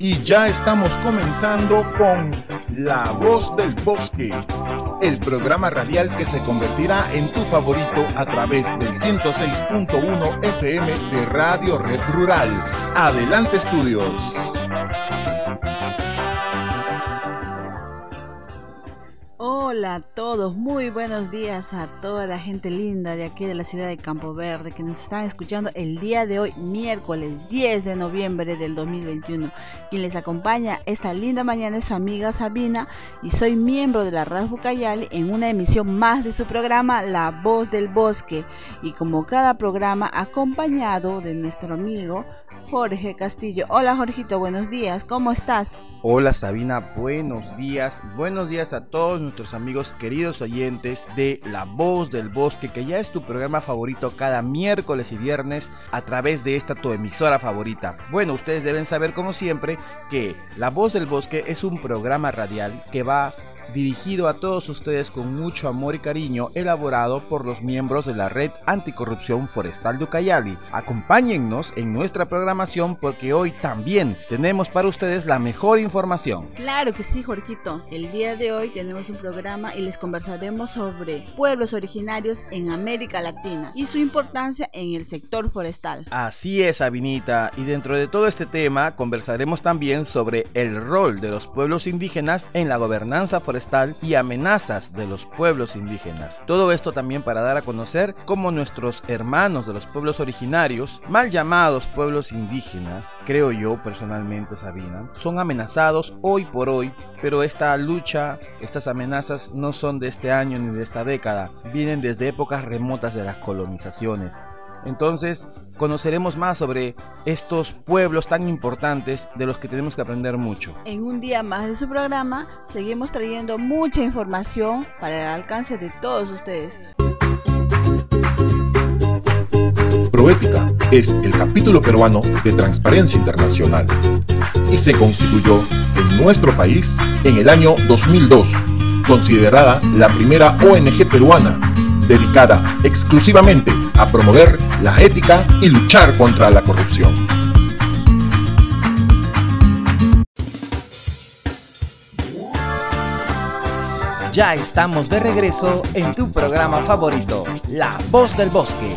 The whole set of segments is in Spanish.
Y ya estamos comenzando con La Voz del Bosque, el programa radial que se convertirá en tu favorito a través del 106.1 FM de Radio Red Rural. Adelante estudios. Hola a todos, muy buenos días a toda la gente linda de aquí de la ciudad de Campo Verde que nos están escuchando el día de hoy, miércoles 10 de noviembre del 2021. Quien les acompaña esta linda mañana es su amiga Sabina y soy miembro de la Radio Bucayali en una emisión más de su programa La Voz del Bosque y como cada programa acompañado de nuestro amigo Jorge Castillo. Hola Jorgito, buenos días, ¿cómo estás? Hola Sabina, buenos días, buenos días a todos nuestros amigos queridos oyentes de La Voz del Bosque, que ya es tu programa favorito cada miércoles y viernes a través de esta tu emisora favorita. Bueno, ustedes deben saber como siempre que La Voz del Bosque es un programa radial que va dirigido a todos ustedes con mucho amor y cariño, elaborado por los miembros de la Red Anticorrupción Forestal de Ucayali. Acompáñennos en nuestra programación porque hoy también tenemos para ustedes la mejor información. Claro que sí, Jorgito. El día de hoy tenemos un programa y les conversaremos sobre pueblos originarios en América Latina y su importancia en el sector forestal. Así es, Avinita. Y dentro de todo este tema conversaremos también sobre el rol de los pueblos indígenas en la gobernanza forestal y amenazas de los pueblos indígenas. Todo esto también para dar a conocer cómo nuestros hermanos de los pueblos originarios, mal llamados pueblos indígenas, creo yo personalmente Sabina, son amenazados hoy por hoy, pero esta lucha, estas amenazas no son de este año ni de esta década, vienen desde épocas remotas de las colonizaciones. Entonces, conoceremos más sobre estos pueblos tan importantes de los que tenemos que aprender mucho. En un día más de su programa, seguimos trayendo mucha información para el alcance de todos ustedes. Proética es el capítulo peruano de Transparencia Internacional y se constituyó en nuestro país en el año 2002, considerada la primera ONG peruana dedicada exclusivamente a promover la ética y luchar contra la corrupción. Ya estamos de regreso en tu programa favorito, La Voz del Bosque.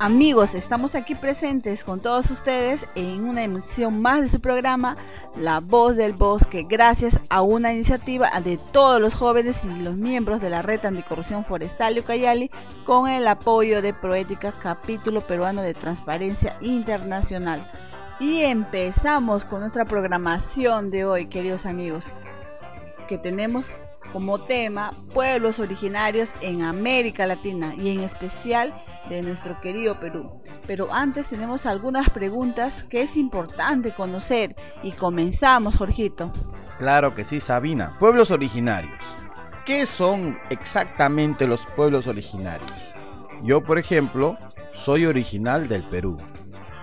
Amigos, estamos aquí presentes con todos ustedes en una emisión más de su programa La Voz del Bosque, gracias a una iniciativa de todos los jóvenes y los miembros de la Red Anticorrupción Forestal Ucayali con el apoyo de Proética, capítulo peruano de Transparencia Internacional. Y empezamos con nuestra programación de hoy, queridos amigos, que tenemos como tema pueblos originarios en América Latina y en especial de nuestro querido Perú. Pero antes tenemos algunas preguntas que es importante conocer y comenzamos, Jorgito. Claro que sí, Sabina. Pueblos originarios. ¿Qué son exactamente los pueblos originarios? Yo, por ejemplo, soy original del Perú.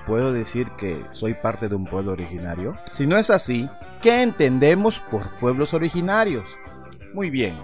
¿Puedo decir que soy parte de un pueblo originario? Si no es así, ¿qué entendemos por pueblos originarios? Muy bien.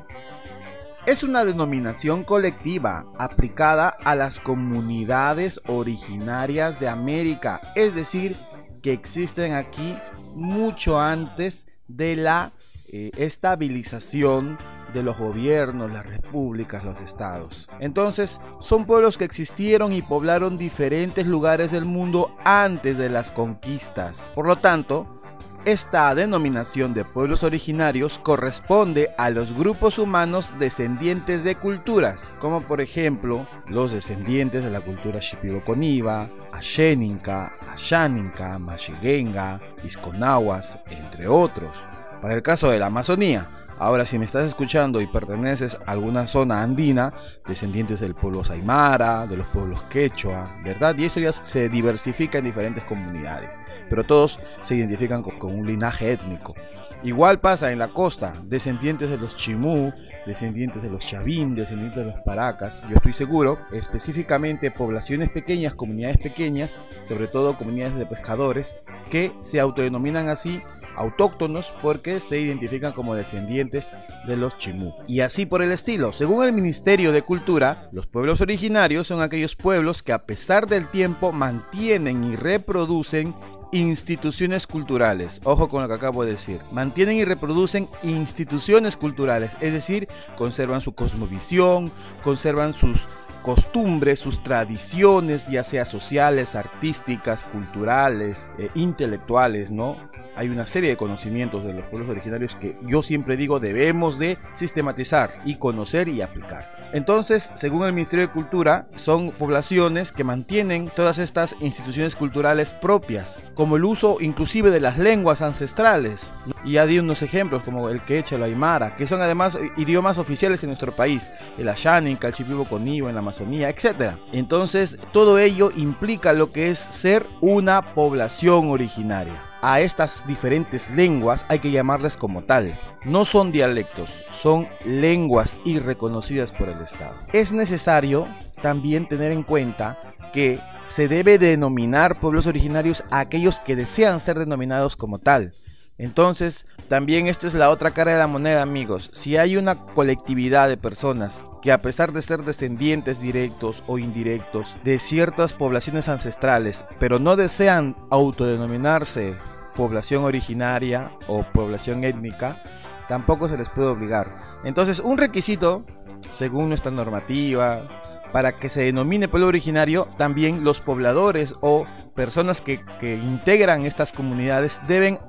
Es una denominación colectiva aplicada a las comunidades originarias de América, es decir, que existen aquí mucho antes de la eh, estabilización de los gobiernos, las repúblicas, los estados. Entonces, son pueblos que existieron y poblaron diferentes lugares del mundo antes de las conquistas. Por lo tanto, esta denominación de pueblos originarios corresponde a los grupos humanos descendientes de culturas, como por ejemplo los descendientes de la cultura Shipibo-Coniba, Asheninka, Ashaninka, Mashigenga, Isconahuas, entre otros. Para el caso de la Amazonía, Ahora, si me estás escuchando y perteneces a alguna zona andina, descendientes del pueblo Saimara, de los pueblos Quechua, ¿verdad? Y eso ya se diversifica en diferentes comunidades, pero todos se identifican con, un linaje étnico. Igual pasa en la costa, descendientes de los Chimú, descendientes de los Chavín, descendientes de los Paracas, yo estoy seguro, específicamente poblaciones pequeñas, comunidades pequeñas, sobre todo comunidades de pescadores, que se autodenominan así autóctonos porque se identifican como descendientes de los chimú. Y así por el estilo, según el Ministerio de Cultura, los pueblos originarios son aquellos pueblos que a pesar del tiempo mantienen y reproducen instituciones culturales. Ojo con lo que acabo de decir. Mantienen y reproducen instituciones culturales, es decir, conservan su cosmovisión, conservan sus costumbres, sus tradiciones, ya sea sociales, artísticas, culturales, eh, intelectuales, ¿no? Hay una serie de conocimientos de los pueblos originarios que yo siempre digo debemos de sistematizar y conocer y aplicar. Entonces, según el Ministerio de Cultura, son poblaciones que mantienen todas estas instituciones culturales propias, como el uso inclusive de las lenguas ancestrales. Y ya di unos ejemplos como el quechua, el aymara, que son además idiomas oficiales en nuestro país, el ashaninka, el chipibo conivo en la Amazonía, etc. Entonces, todo ello implica lo que es ser una población originaria a estas diferentes lenguas hay que llamarles como tal. No son dialectos, son lenguas y reconocidas por el Estado. Es necesario también tener en cuenta que se debe denominar pueblos originarios a aquellos que desean ser denominados como tal. Entonces, también esto es la otra cara de la moneda, amigos. Si hay una colectividad de personas que a pesar de ser descendientes directos o indirectos de ciertas poblaciones ancestrales, pero no desean autodenominarse población originaria o población étnica, tampoco se les puede obligar. Entonces, un requisito, según nuestra normativa, para que se denomine pueblo originario, también los pobladores o personas que, que integran estas comunidades deben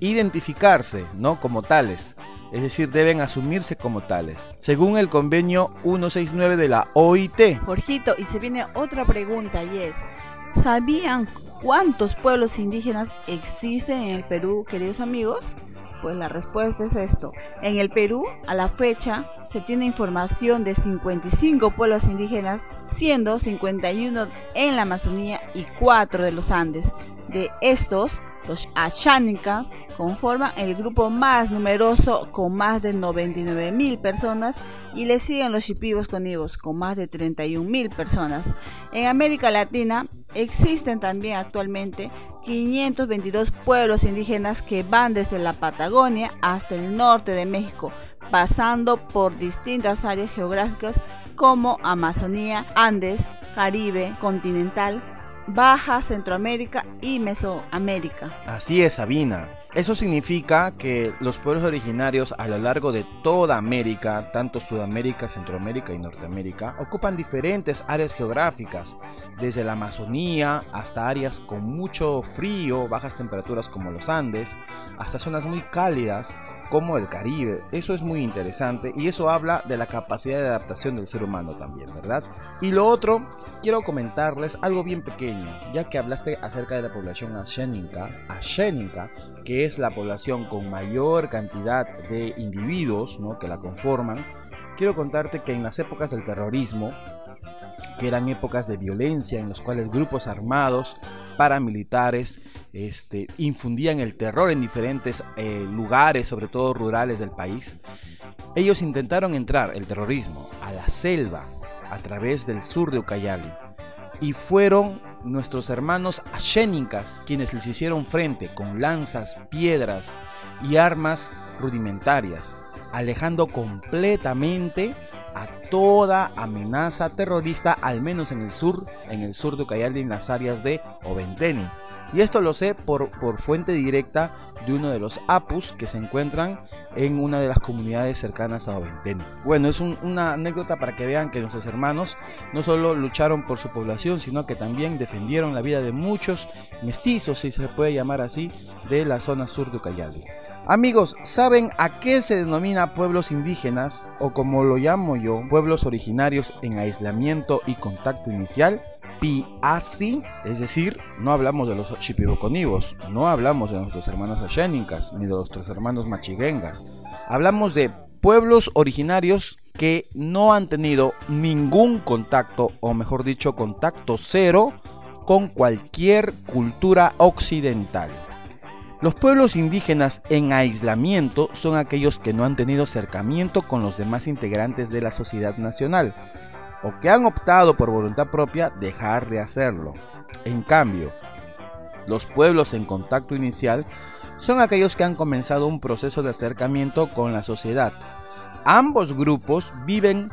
identificarse, ¿no? Como tales. Es decir, deben asumirse como tales, según el convenio 169 de la OIT. Jorgito, y se viene otra pregunta y es, ¿sabían ¿Cuántos pueblos indígenas existen en el Perú, queridos amigos? Pues la respuesta es esto. En el Perú, a la fecha, se tiene información de 55 pueblos indígenas, siendo 51 en la Amazonía y 4 de los Andes. De estos, los Achánicas conforman el grupo más numeroso con más de 99 mil personas y le siguen los Shipibos conivos con más de 31 mil personas. En América Latina existen también actualmente 522 pueblos indígenas que van desde la Patagonia hasta el norte de México, pasando por distintas áreas geográficas como Amazonía, Andes, Caribe, continental, Baja Centroamérica y Mesoamérica. Así es, Sabina. Eso significa que los pueblos originarios a lo largo de toda América, tanto Sudamérica, Centroamérica y Norteamérica, ocupan diferentes áreas geográficas, desde la Amazonía hasta áreas con mucho frío, bajas temperaturas como los Andes, hasta zonas muy cálidas como el Caribe. Eso es muy interesante y eso habla de la capacidad de adaptación del ser humano también, ¿verdad? Y lo otro quiero comentarles algo bien pequeño, ya que hablaste acerca de la población ashénica, ashénica, que es la población con mayor cantidad de individuos ¿no? que la conforman. Quiero contarte que en las épocas del terrorismo, que eran épocas de violencia en los cuales grupos armados paramilitares este, infundían el terror en diferentes eh, lugares, sobre todo rurales del país, ellos intentaron entrar, el terrorismo, a la selva, a través del sur de Ucayali. Y fueron nuestros hermanos ashénicas quienes les hicieron frente con lanzas, piedras y armas rudimentarias, alejando completamente a toda amenaza terrorista, al menos en el sur, en el sur de Ucayali, en las áreas de Oventeni. Y esto lo sé por, por fuente directa de uno de los apus que se encuentran en una de las comunidades cercanas a Oventeni. Bueno, es una anécdota para que vean que nuestros hermanos no solo lucharon por su población, sino que también defendieron la vida de muchos mestizos, si se puede llamar así, de la zona sur de Ucayali. Amigos, ¿saben a qué se denomina pueblos indígenas o como lo llamo yo, pueblos originarios en aislamiento y contacto inicial? Piasi, es decir, no hablamos de los chipiboconivos, no hablamos de nuestros hermanos ashénicas, ni de nuestros hermanos machiguengas. Hablamos de pueblos originarios que no han tenido ningún contacto, o mejor dicho, contacto cero, con cualquier cultura occidental. Los pueblos indígenas en aislamiento son aquellos que no han tenido acercamiento con los demás integrantes de la sociedad nacional, o que han optado por voluntad propia dejar de hacerlo. En cambio, los pueblos en contacto inicial son aquellos que han comenzado un proceso de acercamiento con la sociedad. Ambos grupos viven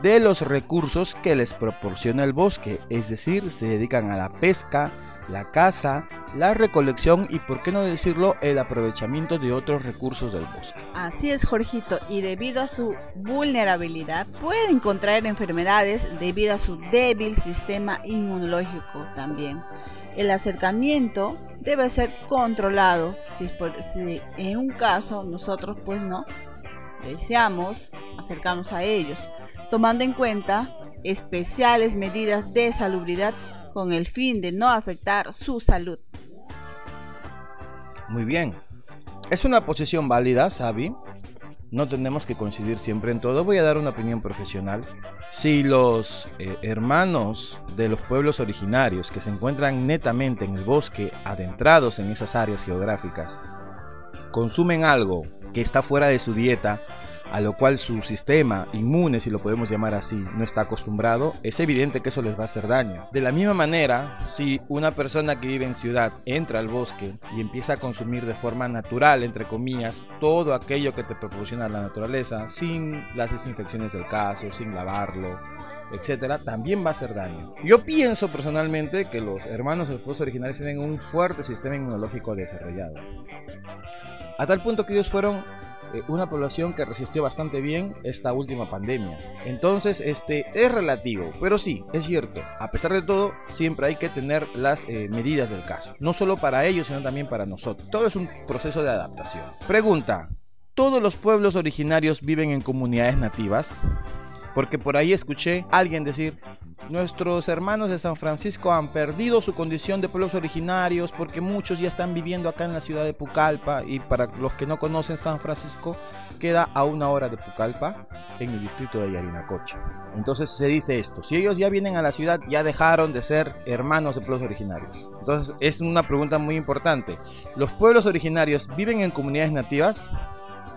de los recursos que les proporciona el bosque, es decir, se dedican a la pesca, la caza, la recolección y, por qué no decirlo, el aprovechamiento de otros recursos del bosque. Así es, Jorgito, y debido a su vulnerabilidad pueden contraer enfermedades debido a su débil sistema inmunológico también. El acercamiento debe ser controlado. Si, si en un caso nosotros pues no deseamos acercarnos a ellos, tomando en cuenta especiales medidas de salubridad con el fin de no afectar su salud. Muy bien. Es una posición válida, Sabi. No tenemos que coincidir siempre en todo. Voy a dar una opinión profesional. Si los eh, hermanos de los pueblos originarios que se encuentran netamente en el bosque, adentrados en esas áreas geográficas, consumen algo que está fuera de su dieta, a lo cual su sistema inmune, si lo podemos llamar así, no está acostumbrado, es evidente que eso les va a hacer daño. De la misma manera, si una persona que vive en ciudad entra al bosque y empieza a consumir de forma natural, entre comillas, todo aquello que te proporciona la naturaleza, sin las desinfecciones del caso, sin lavarlo, etcétera, también va a hacer daño. Yo pienso personalmente que los hermanos de los pueblos originarios tienen un fuerte sistema inmunológico desarrollado. A tal punto que ellos fueron eh, una población que resistió bastante bien esta última pandemia. Entonces, este es relativo, pero sí, es cierto. A pesar de todo, siempre hay que tener las eh, medidas del caso. No solo para ellos, sino también para nosotros. Todo es un proceso de adaptación. Pregunta, ¿todos los pueblos originarios viven en comunidades nativas? Porque por ahí escuché a alguien decir, nuestros hermanos de San Francisco han perdido su condición de pueblos originarios porque muchos ya están viviendo acá en la ciudad de Pucallpa y para los que no conocen San Francisco queda a una hora de Pucallpa en el distrito de Yarinacocha. Entonces se dice esto, si ellos ya vienen a la ciudad ya dejaron de ser hermanos de pueblos originarios. Entonces es una pregunta muy importante. ¿Los pueblos originarios viven en comunidades nativas?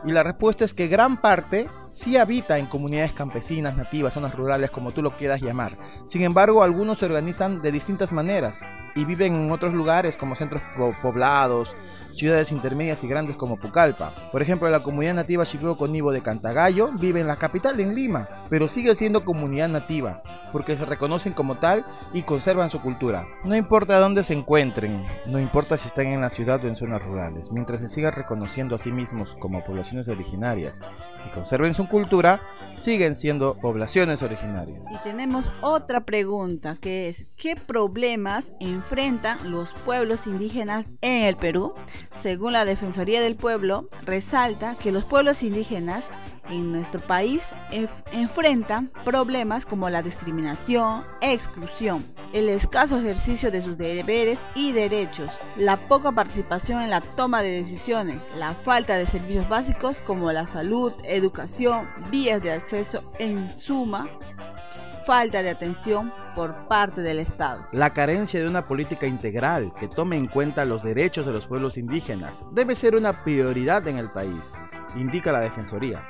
Y la respuesta es que gran parte sí habita en comunidades campesinas, nativas, zonas rurales, como tú lo quieras llamar. Sin embargo, algunos se organizan de distintas maneras y viven en otros lugares como centros poblados, ciudades intermedias y grandes como Pucallpa. Por ejemplo, la comunidad nativa Conibo de Cantagallo vive en la capital, en Lima, pero sigue siendo comunidad nativa, porque se reconocen como tal y conservan su cultura. No importa dónde se encuentren, no importa si están en la ciudad o en zonas rurales, mientras se sigan reconociendo a sí mismos como poblaciones originarias y conserven su cultura, siguen siendo poblaciones originarias. Y tenemos otra pregunta que es, ¿qué problemas enfrentan los pueblos indígenas en el Perú? Según la Defensoría del Pueblo, resalta que los pueblos indígenas en nuestro país enfrentan problemas como la discriminación, exclusión, el escaso ejercicio de sus deberes y derechos, la poca participación en la toma de decisiones, la falta de servicios básicos como la salud, educación, vías de acceso, en suma, falta de atención por parte del Estado. La carencia de una política integral que tome en cuenta los derechos de los pueblos indígenas debe ser una prioridad en el país, indica la Defensoría.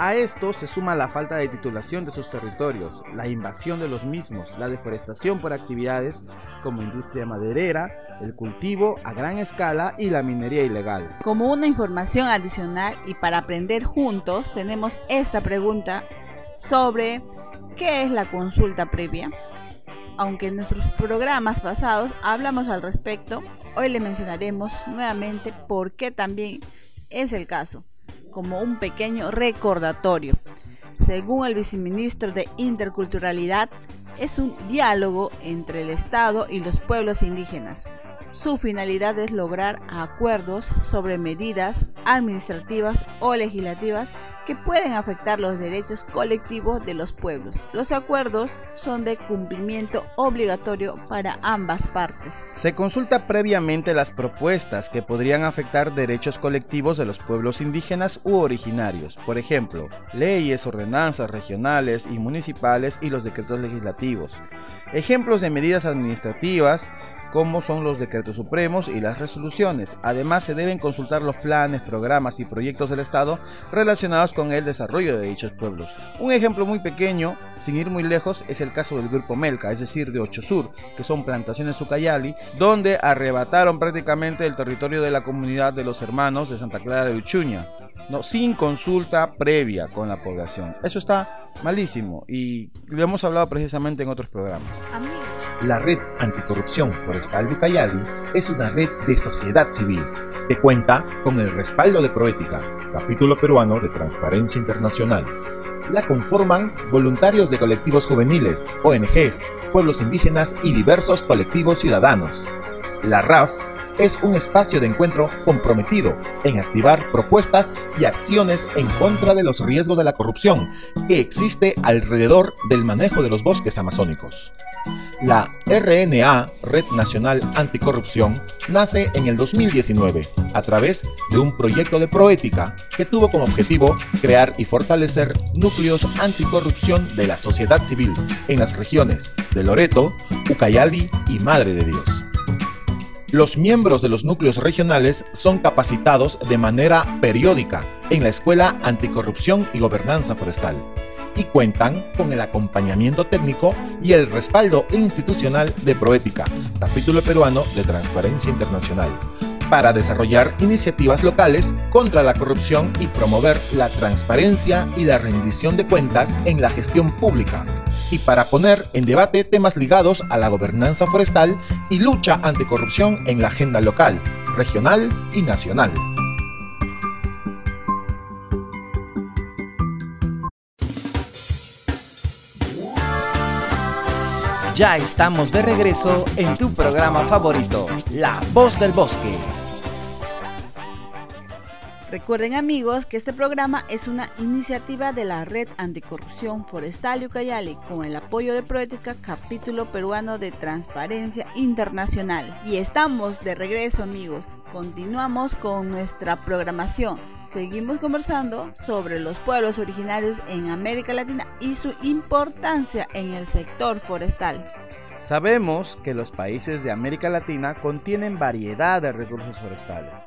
A esto se suma la falta de titulación de sus territorios, la invasión de los mismos, la deforestación por actividades como industria maderera, el cultivo a gran escala y la minería ilegal. Como una información adicional y para aprender juntos, tenemos esta pregunta sobre ¿qué es la consulta previa? Aunque en nuestros programas pasados hablamos al respecto, hoy le mencionaremos nuevamente por qué también es el caso como un pequeño recordatorio. Según el viceministro de Interculturalidad, es un diálogo entre el Estado y los pueblos indígenas su finalidad es lograr acuerdos sobre medidas administrativas o legislativas que pueden afectar los derechos colectivos de los pueblos. Los acuerdos son de cumplimiento obligatorio para ambas partes. Se consulta previamente las propuestas que podrían afectar derechos colectivos de los pueblos indígenas u originarios, por ejemplo, leyes, ordenanzas regionales y municipales y los decretos legislativos. Ejemplos de medidas administrativas como son los decretos supremos y las resoluciones. Además, se deben consultar los planes, programas y proyectos del Estado relacionados con el desarrollo de dichos pueblos. Un ejemplo muy pequeño, sin ir muy lejos, es el caso del Grupo Melca, es decir, de Ocho Sur, que son plantaciones Ucayali, donde arrebataron prácticamente el territorio de la comunidad de los hermanos de Santa Clara de Uchuña. No, sin consulta previa con la población. Eso está malísimo y lo hemos hablado precisamente en otros programas. La Red Anticorrupción Forestal de Ucayali es una red de sociedad civil que cuenta con el respaldo de Proética, capítulo peruano de Transparencia Internacional. La conforman voluntarios de colectivos juveniles, ONGs, pueblos indígenas y diversos colectivos ciudadanos. La RAF es un espacio de encuentro comprometido en activar propuestas y acciones en contra de los riesgos de la corrupción que existe alrededor del manejo de los bosques amazónicos. La RNA, Red Nacional Anticorrupción, nace en el 2019 a través de un proyecto de proética que tuvo como objetivo crear y fortalecer núcleos anticorrupción de la sociedad civil en las regiones de Loreto, Ucayali y Madre de Dios. Los miembros de los núcleos regionales son capacitados de manera periódica en la Escuela Anticorrupción y Gobernanza Forestal y cuentan con el acompañamiento técnico y el respaldo institucional de Proética, capítulo peruano de Transparencia Internacional, para desarrollar iniciativas locales contra la corrupción y promover la transparencia y la rendición de cuentas en la gestión pública, y para poner en debate temas ligados a la gobernanza forestal y lucha anticorrupción en la agenda local, regional y nacional. Ya estamos de regreso en tu programa favorito, La Voz del Bosque. Recuerden amigos que este programa es una iniciativa de la Red Anticorrupción Forestal Ucayali con el apoyo de Proética, capítulo peruano de Transparencia Internacional. Y estamos de regreso amigos, continuamos con nuestra programación. Seguimos conversando sobre los pueblos originarios en América Latina y su importancia en el sector forestal. Sabemos que los países de América Latina contienen variedad de recursos forestales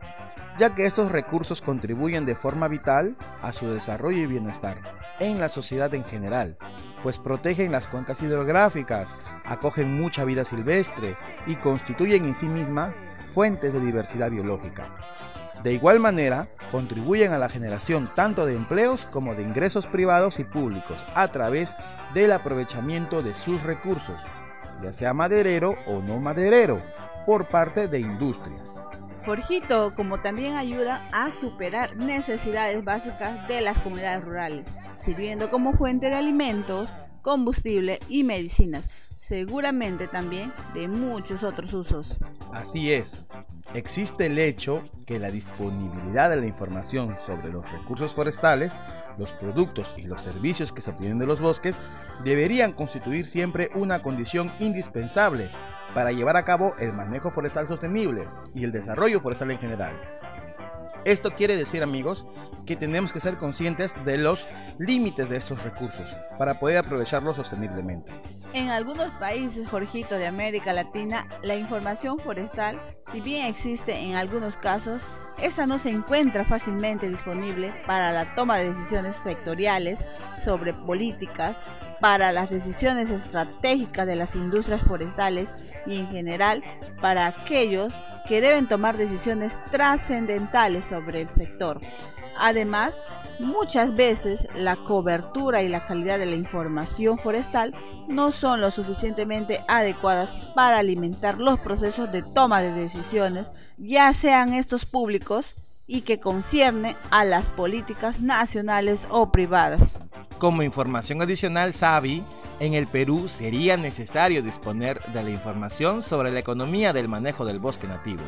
ya que estos recursos contribuyen de forma vital a su desarrollo y bienestar en la sociedad en general, pues protegen las cuencas hidrográficas, acogen mucha vida silvestre y constituyen en sí mismas fuentes de diversidad biológica. De igual manera, contribuyen a la generación tanto de empleos como de ingresos privados y públicos a través del aprovechamiento de sus recursos, ya sea maderero o no maderero, por parte de industrias. Jorgito, como también ayuda a superar necesidades básicas de las comunidades rurales, sirviendo como fuente de alimentos, combustible y medicinas, seguramente también de muchos otros usos. Así es. Existe el hecho que la disponibilidad de la información sobre los recursos forestales, los productos y los servicios que se obtienen de los bosques deberían constituir siempre una condición indispensable para llevar a cabo el manejo forestal sostenible y el desarrollo forestal en general. Esto quiere decir, amigos, que tenemos que ser conscientes de los límites de estos recursos para poder aprovecharlos sosteniblemente. En algunos países, Jorgito, de América Latina, la información forestal, si bien existe en algunos casos, esta no se encuentra fácilmente disponible para la toma de decisiones sectoriales sobre políticas, para las decisiones estratégicas de las industrias forestales y en general para aquellos que deben tomar decisiones trascendentales sobre el sector. Además, muchas veces la cobertura y la calidad de la información forestal no son lo suficientemente adecuadas para alimentar los procesos de toma de decisiones, ya sean estos públicos y que concierne a las políticas nacionales o privadas. Como información adicional, Sabi, en el Perú sería necesario disponer de la información sobre la economía del manejo del bosque nativo.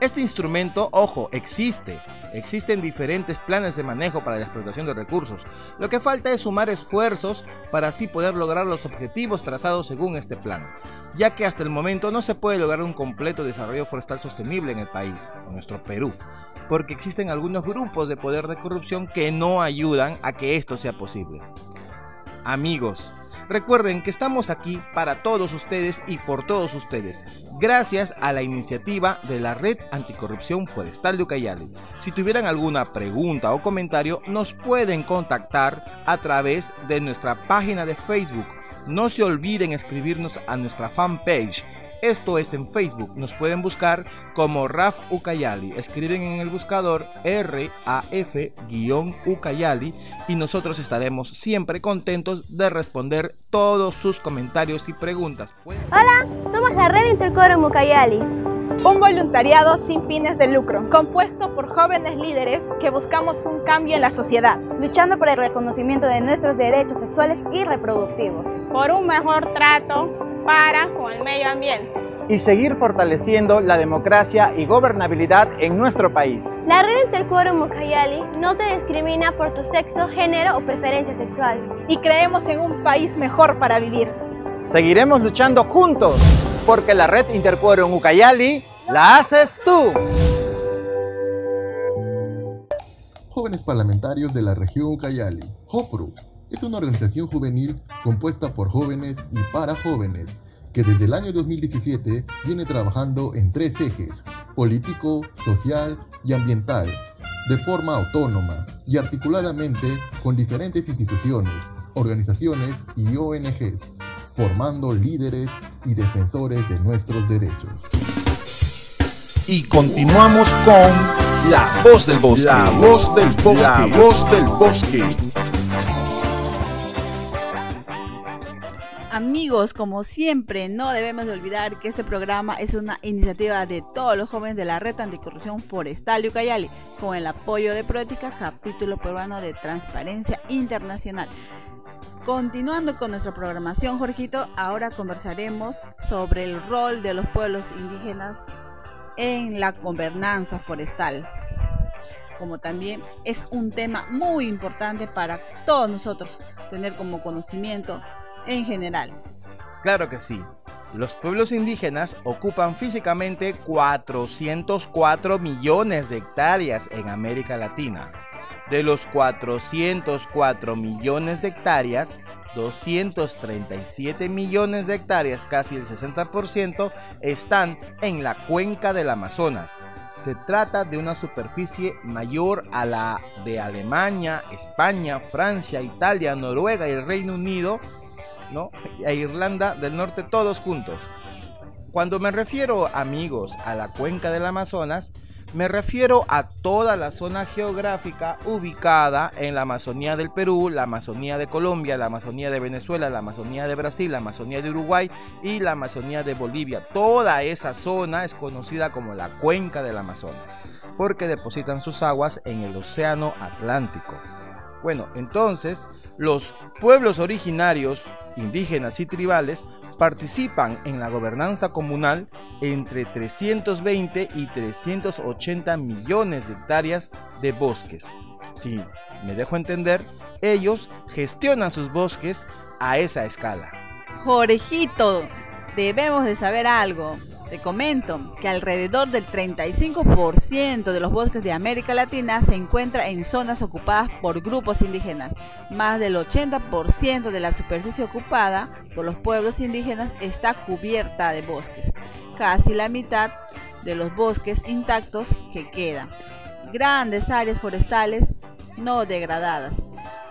Este instrumento, ojo, existe. Existen diferentes planes de manejo para la explotación de recursos. Lo que falta es sumar esfuerzos para así poder lograr los objetivos trazados según este plan, ya que hasta el momento no se puede lograr un completo desarrollo forestal sostenible en el país, en nuestro Perú, porque existen algunos grupos de poder de corrupción que no ayudan a que esto sea posible. Amigos, recuerden que estamos aquí para todos ustedes y por todos ustedes, gracias a la iniciativa de la Red Anticorrupción Forestal de Ucayali. Si tuvieran alguna pregunta o comentario, nos pueden contactar a través de nuestra página de Facebook. No se olviden escribirnos a nuestra fanpage Esto es en Facebook. Nos pueden buscar como Raf Ucayali. Escriben en el buscador RAF-Ucayali y nosotros estaremos siempre contentos de responder todos sus comentarios y preguntas. Hola, somos la Red Intercorum Ucayali. Un voluntariado sin fines de lucro, compuesto por jóvenes líderes que buscamos un cambio en la sociedad, luchando por el reconocimiento de nuestros derechos sexuales y reproductivos, por un mejor trato para con el medio ambiente y seguir fortaleciendo la democracia y gobernabilidad en nuestro país. La red Interquorum Ucayali no te discrimina por tu sexo, género o preferencia sexual. Y creemos en un país mejor para vivir. Seguiremos luchando juntos, porque la red Interquorum Ucayali la haces tú. Jóvenes parlamentarios de la región Ucayali, JOPRU, es una organización juvenil compuesta por jóvenes y para jóvenes que desde el año 2017 viene trabajando en tres ejes, político, social y ambiental, de forma autónoma y articuladamente con diferentes instituciones, organizaciones y ONGs, formando líderes y defensores de nuestros derechos. Y continuamos con La Voz del Bosque. La Voz del Bosque. La Voz del Bosque. Amigos, como siempre, no debemos de olvidar que este programa es una iniciativa de todos los jóvenes de la Red Anticorrupción Forestal de Ucayali, con el apoyo de Proética, capítulo peruano de Transparencia Internacional. Continuando con nuestra programación, Jorgito, ahora conversaremos sobre el rol de los pueblos indígenas en la gobernanza forestal. Como también es un tema muy importante para todos nosotros tener como conocimiento en general. Claro que sí. Los pueblos indígenas ocupan físicamente 404 millones de hectáreas en América Latina. De los 404 millones de hectáreas, 237 millones de hectáreas, casi el 60%, están en la cuenca del Amazonas. Se trata de una superficie mayor a la de Alemania, España, Francia, Italia, Noruega y el Reino Unido ¿no? Irlanda del Norte todos juntos. Cuando me refiero, amigos, a la cuenca del Amazonas, me refiero a toda la zona geográfica ubicada en la Amazonía del Perú, la Amazonía de Colombia, la Amazonía de Venezuela, la Amazonía de Brasil, la Amazonía de Uruguay y la Amazonía de Bolivia. Toda esa zona es conocida como la cuenca del Amazonas, porque depositan sus aguas en el Océano Atlántico. Bueno, entonces, los pueblos originarios indígenas y tribales participan en la gobernanza comunal entre 320 y 380 millones de hectáreas de bosques. Si me dejo entender, ellos gestionan sus bosques a esa escala. Jorejito, debemos de saber algo. Te comento que alrededor del 35% de los bosques de América Latina se encuentra en zonas ocupadas por grupos indígenas. Más del 80% de la superficie ocupada por los pueblos indígenas está cubierta de bosques. Casi la mitad de los bosques intactos que quedan. Grandes áreas forestales no degradadas.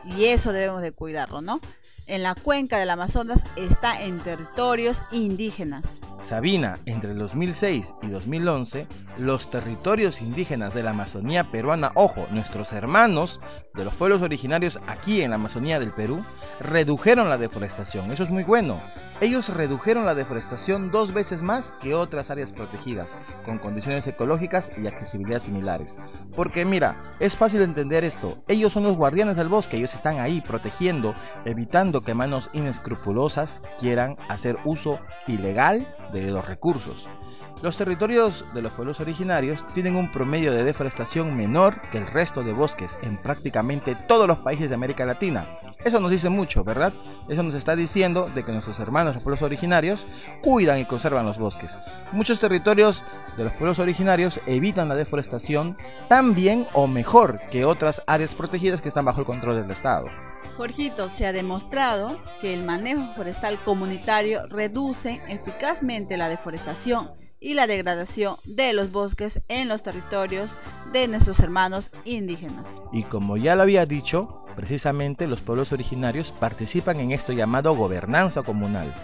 Y eso debemos de cuidarlo, ¿no? En la cuenca del Amazonas está en territorios indígenas. Sabina, entre el 2006 y 2011, los territorios indígenas de la Amazonía peruana, ojo, nuestros hermanos de los pueblos originarios aquí en la Amazonía del Perú, redujeron la deforestación. Eso es muy bueno. Ellos redujeron la deforestación dos veces más que otras áreas protegidas, con condiciones ecológicas y accesibilidad similares. Porque mira, es fácil entender esto. Ellos son los guardianes del bosque, ellos están ahí protegiendo, evitando que manos inescrupulosas quieran hacer uso ilegal de los recursos. Los territorios de los pueblos originarios tienen un promedio de deforestación menor que el resto de bosques en prácticamente todos los países de América Latina. Eso nos dice mucho, ¿verdad? Eso nos está diciendo de que nuestros hermanos los pueblos originarios cuidan y conservan los bosques. Muchos territorios de los pueblos originarios evitan la deforestación tan bien o mejor que otras áreas protegidas que están bajo el control del Estado. Jorgito, se ha demostrado que el manejo forestal comunitario reduce eficazmente la deforestación y la degradación de los bosques en los territorios de nuestros hermanos indígenas. Y como ya lo había dicho, precisamente los pueblos originarios participan en esto llamado gobernanza comunal,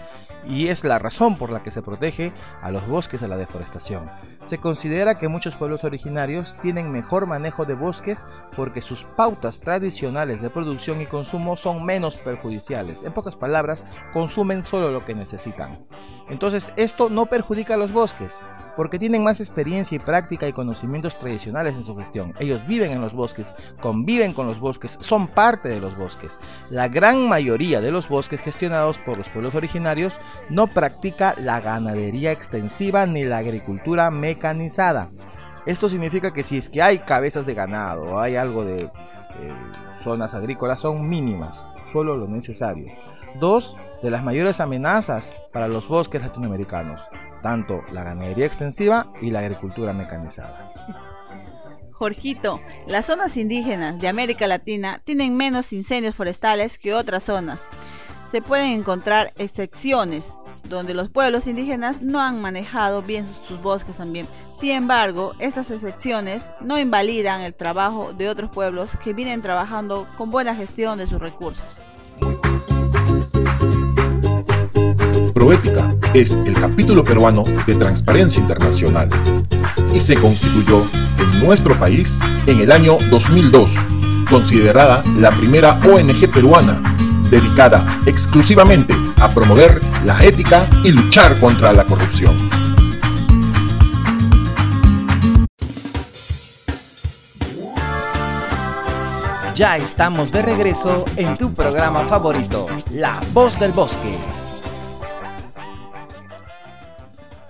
y es la razón por la que se protege a los bosques de la deforestación. Se considera que muchos pueblos originarios tienen mejor manejo de bosques porque sus pautas tradicionales de producción y consumo son menos perjudiciales. En pocas palabras, consumen solo lo que necesitan. Entonces esto no perjudica a los bosques, porque tienen más experiencia y práctica y conocimientos tradicionales en su gestión. Ellos viven en los bosques, conviven con los bosques, son parte de los bosques. La gran mayoría de los bosques gestionados por los pueblos originarios no practica la ganadería extensiva ni la agricultura mecanizada. Esto significa que si es que hay cabezas de ganado hay algo de eh, zonas agrícolas son mínimas, solo lo necesario. Dos de las mayores amenazas para los bosques latinoamericanos, tanto la ganadería extensiva y la agricultura mecanizada. Jorgito, las zonas indígenas de América Latina tienen menos incendios forestales que otras zonas. Se pueden encontrar excepciones donde los pueblos indígenas no han manejado bien sus, bosques también. Sin embargo, estas excepciones no invalidan el trabajo de otros pueblos que vienen trabajando con buena gestión de sus recursos. Proética es el capítulo peruano de Transparencia Internacional y se constituyó en nuestro país en el año 2002, considerada la primera ONG peruana dedicada exclusivamente a promover la ética y luchar contra la corrupción. Ya estamos de regreso en tu programa favorito, La Voz del Bosque.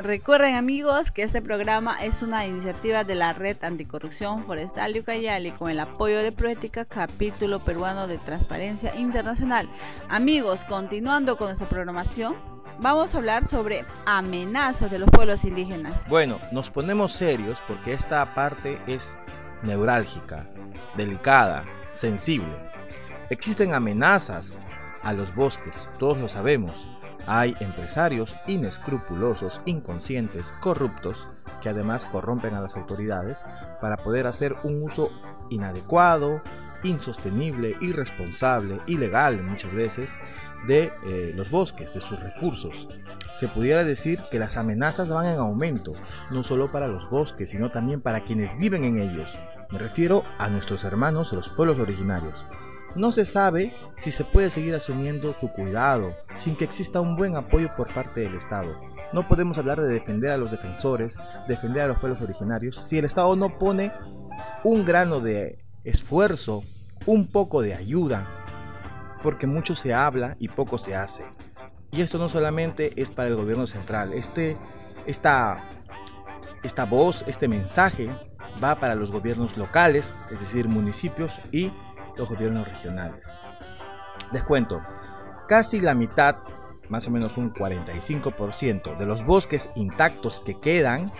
Recuerden amigos que este programa es una iniciativa de la Red Anticorrupción Forestal de Ucayali con el apoyo de Proética, capítulo peruano de Transparencia Internacional. Amigos, continuando con nuestra programación, vamos a hablar sobre amenazas de los pueblos indígenas. Bueno, nos ponemos serios porque esta parte es neurálgica, delicada, sensible. Existen amenazas a los bosques, todos lo sabemos hay empresarios inescrupulosos, inconscientes, corruptos, que además corrompen a las autoridades para poder hacer un uso inadecuado, insostenible, irresponsable, ilegal muchas veces de eh, los bosques, de sus recursos. Se pudiera decir que las amenazas van en aumento, no solo para los bosques, sino también para quienes viven en ellos. Me refiero a nuestros hermanos los pueblos originarios. No se sabe si se puede seguir asumiendo su cuidado sin que exista un buen apoyo por parte del Estado. No podemos hablar de defender a los defensores, defender a los pueblos originarios, si el Estado no pone un grano de esfuerzo, un poco de ayuda, porque mucho se habla y poco se hace. Y esto no solamente es para el gobierno central, este, esta, esta voz, este mensaje va para los gobiernos locales, es decir, municipios y los gobiernos regionales. Les cuento, casi la mitad, más o menos un 45% de los bosques intactos que quedan,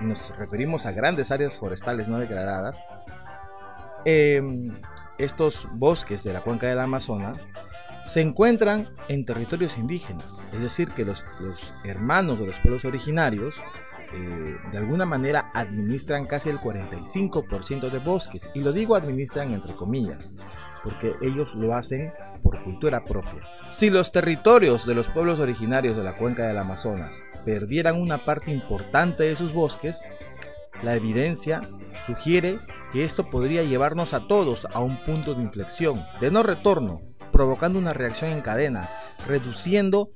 y nos referimos a grandes áreas forestales no degradadas, em, estos bosques de la cuenca del Amazonas se encuentran en territorios indígenas, es decir, que los, los hermanos de los pueblos originarios eh, de alguna manera administran casi el 45% de bosques. Y lo digo administran entre comillas, porque ellos lo hacen por cultura propia. Si los territorios de los pueblos originarios de la cuenca del Amazonas perdieran una parte importante de sus bosques, la evidencia sugiere que esto podría llevarnos a todos a un punto de inflexión, de no retorno, provocando una reacción en cadena, reduciendo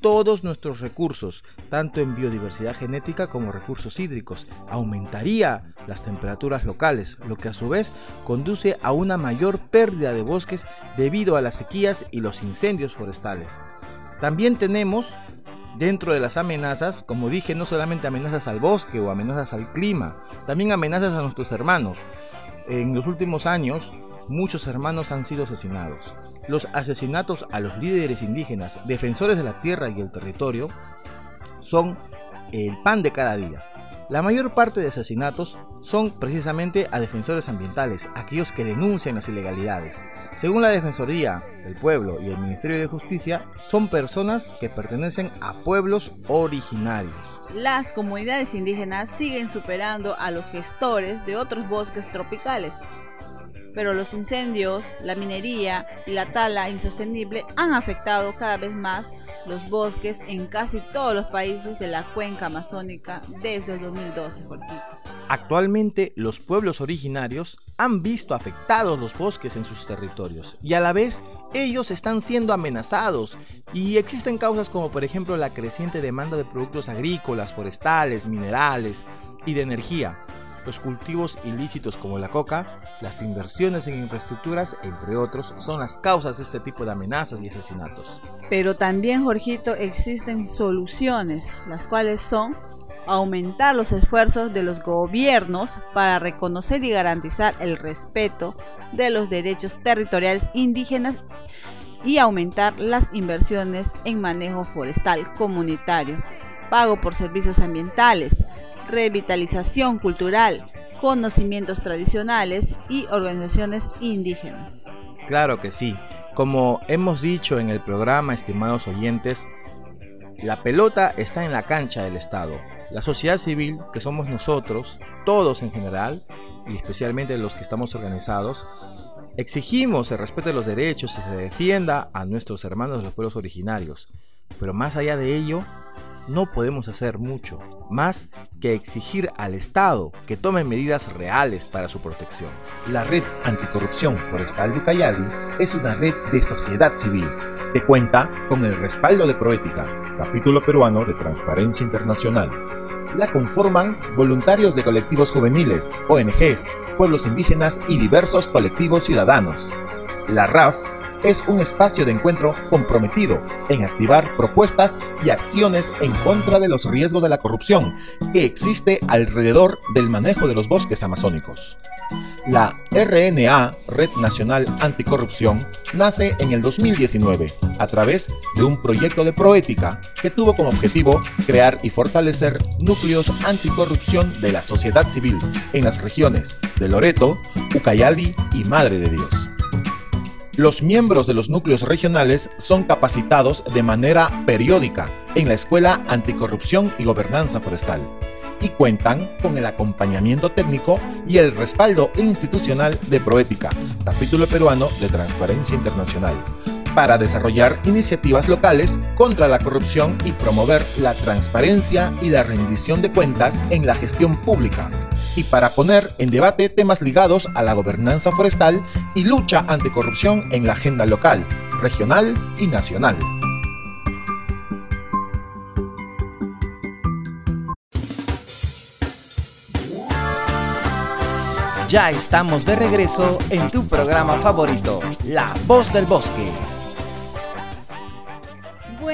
todos nuestros recursos, tanto en biodiversidad genética como recursos hídricos. Aumentaría las temperaturas locales, lo que a su vez conduce a una mayor pérdida de bosques debido a las sequías y los incendios forestales. También tenemos dentro de las amenazas, como dije, no solamente amenazas al bosque o amenazas al clima, también amenazas a nuestros hermanos. En los últimos años, muchos hermanos han sido asesinados. Los asesinatos a los líderes indígenas, defensores de la tierra y el territorio, son el pan de cada día. La mayor parte de asesinatos son precisamente a defensores ambientales, aquellos que denuncian las ilegalidades. Según la Defensoría del Pueblo y el Ministerio de Justicia, son personas que pertenecen a pueblos originarios. las comunidades indígenas siguen superando a los gestores de otros bosques tropicales. Pero los incendios, la minería y la tala insostenible han afectado cada vez más los bosques en casi todos los países de la cuenca amazónica desde el 2012, Jorgito. Actualmente los pueblos originarios han visto afectados los bosques en sus territorios y a la vez ellos están siendo amenazados y existen causas como por ejemplo la creciente demanda de productos agrícolas, forestales, minerales y de energía, los cultivos ilícitos como la coca, las inversiones en infraestructuras, entre otros, son las causas de este tipo de amenazas y asesinatos. Pero también, Jorgito, existen soluciones, las cuales son aumentar los esfuerzos de los gobiernos para reconocer y garantizar el respeto de los derechos territoriales indígenas y aumentar las inversiones en manejo forestal comunitario, pago por servicios ambientales, revitalización cultural, conocimientos tradicionales y organizaciones indígenas. Claro que sí. Como hemos dicho en el programa, estimados oyentes, la pelota está en la cancha del Estado. La sociedad civil, que somos nosotros, todos en general, y especialmente los que estamos organizados, exigimos se respete los derechos y se defienda a nuestros hermanos de los pueblos originarios. Pero más allá de ello, no podemos hacer mucho más que exigir al Estado que tome medidas reales para su protección. La Red Anticorrupción Forestal de Ucayali es una red de sociedad civil que cuenta con el respaldo de Proética, capítulo peruano de Transparencia Internacional. La conforman voluntarios de colectivos juveniles, ONGs, pueblos indígenas y diversos colectivos ciudadanos. La RAF es un espacio de encuentro comprometido en activar propuestas y acciones en contra de los riesgos de la corrupción que existe alrededor del manejo de los bosques amazónicos. La RNA, Red Nacional Anticorrupción, nace en el 2019 a través de un proyecto de proética que tuvo como objetivo crear y fortalecer núcleos anticorrupción de la sociedad civil en las regiones de Loreto, Ucayali y Madre de Dios. Los miembros de los núcleos regionales son capacitados de manera periódica en la Escuela Anticorrupción y Gobernanza Forestal y cuentan con el acompañamiento técnico y el respaldo institucional de Proética, capítulo peruano de Transparencia Internacional, para desarrollar iniciativas locales contra la corrupción y promover la transparencia y la rendición de cuentas en la gestión pública, y para poner en debate temas ligados a la gobernanza forestal y lucha anticorrupción en la agenda local, regional y nacional. Ya estamos de regreso en tu programa favorito, La Voz del Bosque.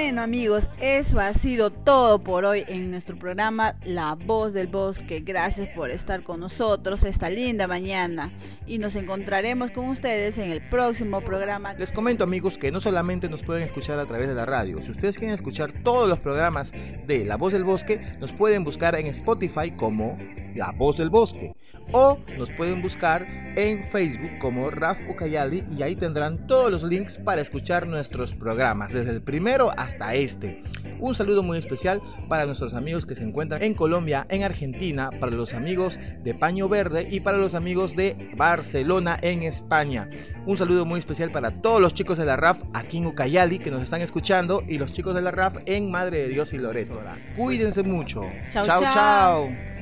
Bueno amigos, eso ha sido todo por hoy en nuestro programa La Voz del Bosque. Gracias por estar con nosotros esta linda mañana y nos encontraremos con ustedes en el próximo programa. Les comento amigos que no solamente nos pueden escuchar a través de la radio, si ustedes quieren escuchar todos los programas de La Voz del Bosque, nos pueden buscar en Spotify como La Voz del Bosque o nos pueden buscar en Facebook como Raf Ucayali y ahí tendrán todos los links para escuchar nuestros programas, desde el primero hasta este. Un saludo muy especial para nuestros amigos que se encuentran en Colombia, en Argentina, para los amigos de Paño Verde y para los amigos de Barcelona en España. Un saludo muy especial para todos los chicos de la RAF aquí en Ucayali que nos están escuchando y los chicos de la RAF en Madre de Dios y Loreto. Cuídense mucho. chao. chao.